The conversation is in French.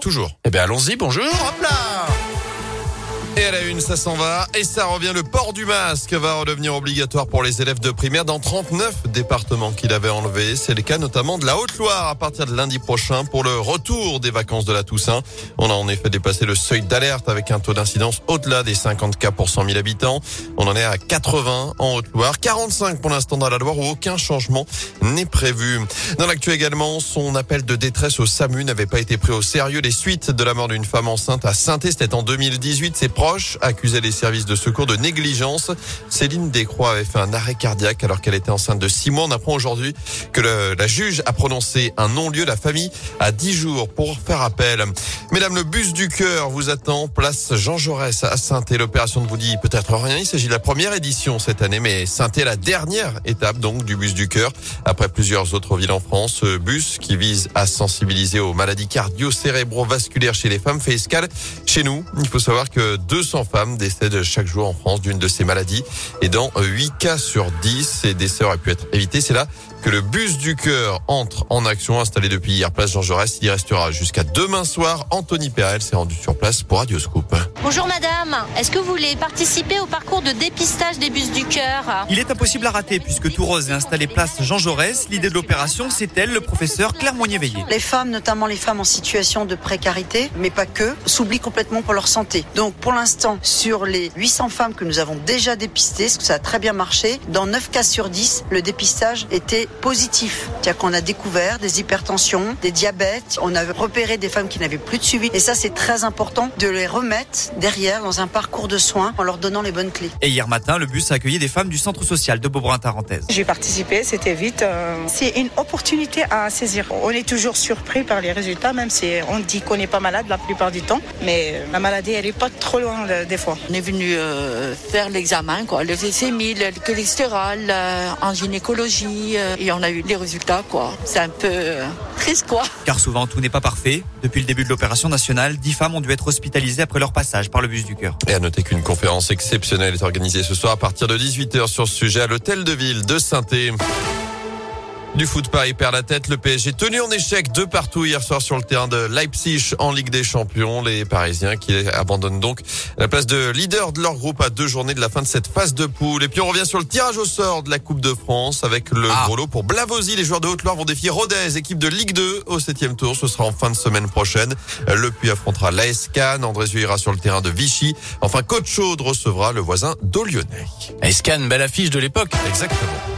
Toujours. Eh bien, allons-y, bonjour. Hop là et à la une, ça s'en va. Et ça revient. Le port du masque va redevenir obligatoire pour les élèves de primaire dans 39 départements qu'il avait enlevé. C'est le cas notamment de la Haute-Loire à partir de lundi prochain pour le retour des vacances de la Toussaint. On a en effet dépassé le seuil d'alerte avec un taux d'incidence au-delà des 50 cas pour 100 000 habitants. On en est à 80 en Haute-Loire, 45 pour l'instant dans la Loire où aucun changement n'est prévu. Dans l'actu également, son appel de détresse au SAMU n'avait pas été pris au sérieux. Les suites de la mort d'une femme enceinte à saint c'était en 2018. Accusait les services de secours de négligence. Céline Descroix avait fait un arrêt cardiaque alors qu'elle était enceinte de six mois. On apprend aujourd'hui que la juge a prononcé un non-lieu. La famille a dix jours pour faire appel. Mesdames, le bus du cœur vous attend. Place Jean Jaurès à saint L'opération ne vous dit peut-être rien. Il s'agit de la première édition cette année, mais saint la dernière étape donc du bus du cœur. Après plusieurs autres villes en France, ce bus qui vise à sensibiliser aux maladies cardio-cérébrovasculaires chez les femmes fait escale chez nous. Il faut savoir que deux 200 femmes décèdent chaque jour en France d'une de ces maladies. Et dans 8 cas sur 10, ces décès auraient pu être évités. C'est là que le bus du cœur entre en action, installé depuis hier place Jean Jaurès. Il y restera jusqu'à demain soir. Anthony Perel s'est rendu sur place pour Radioscoop. Bonjour madame, est-ce que vous voulez participer au parcours de dépistage des bus du cœur? Il est impossible à rater puisque tout rose est installé place Jean Jaurès. L'idée de l'opération, c'est elle, le professeur Claire Moignet-Veillé. Les femmes, notamment les femmes en situation de précarité, mais pas que, s'oublient complètement pour leur santé. Donc pour l'instant, sur les 800 femmes que nous avons déjà dépistées, ce que ça a très bien marché, dans 9 cas sur 10, le dépistage était positif. C'est-à-dire qu'on a découvert des hypertensions, des diabètes, on a repéré des femmes qui n'avaient plus de suivi. Et ça, c'est très important de les remettre derrière dans un parcours de soins en leur donnant les bonnes clés. Et hier matin, le bus a accueilli des femmes du centre social de Beaubrun-Tarentaise. J'ai participé, c'était vite. Euh, c'est une opportunité à saisir. On est toujours surpris par les résultats, même si on dit qu'on n'est pas malade la plupart du temps. Mais la maladie, elle n'est pas trop loin euh, des fois. On est venu euh, faire l'examen, quoi, le glycémie, le cholestérol, en gynécologie et on a eu les résultats, quoi. C'est un peu euh, triste, quoi. Car souvent, tout n'est pas parfait. Depuis le début de l'opération nationale, dix femmes ont dû être hospitalisées après leur passage par le bus du cœur. Et à noter qu'une conférence exceptionnelle est organisée ce soir à partir de 18h sur ce sujet à l'hôtel de ville de saint du foot, Paris perd la tête. Le PSG tenu en échec de partout hier soir sur le terrain de Leipzig en Ligue des Champions. Les Parisiens qui abandonnent donc la place de leader de leur groupe à deux journées de la fin de cette phase de poule. Et puis on revient sur le tirage au sort de la Coupe de France avec le ah. gros lot pour Blavozy. Les joueurs de Haute-Loire vont défier Rodez, équipe de Ligue 2 au septième tour. Ce sera en fin de semaine prochaine. Le Puy affrontera l'AS Cannes. André ira sur le terrain de Vichy. Enfin, Côte Chaude recevra le voisin d'Olyonnais. AS belle affiche de l'époque. Exactement.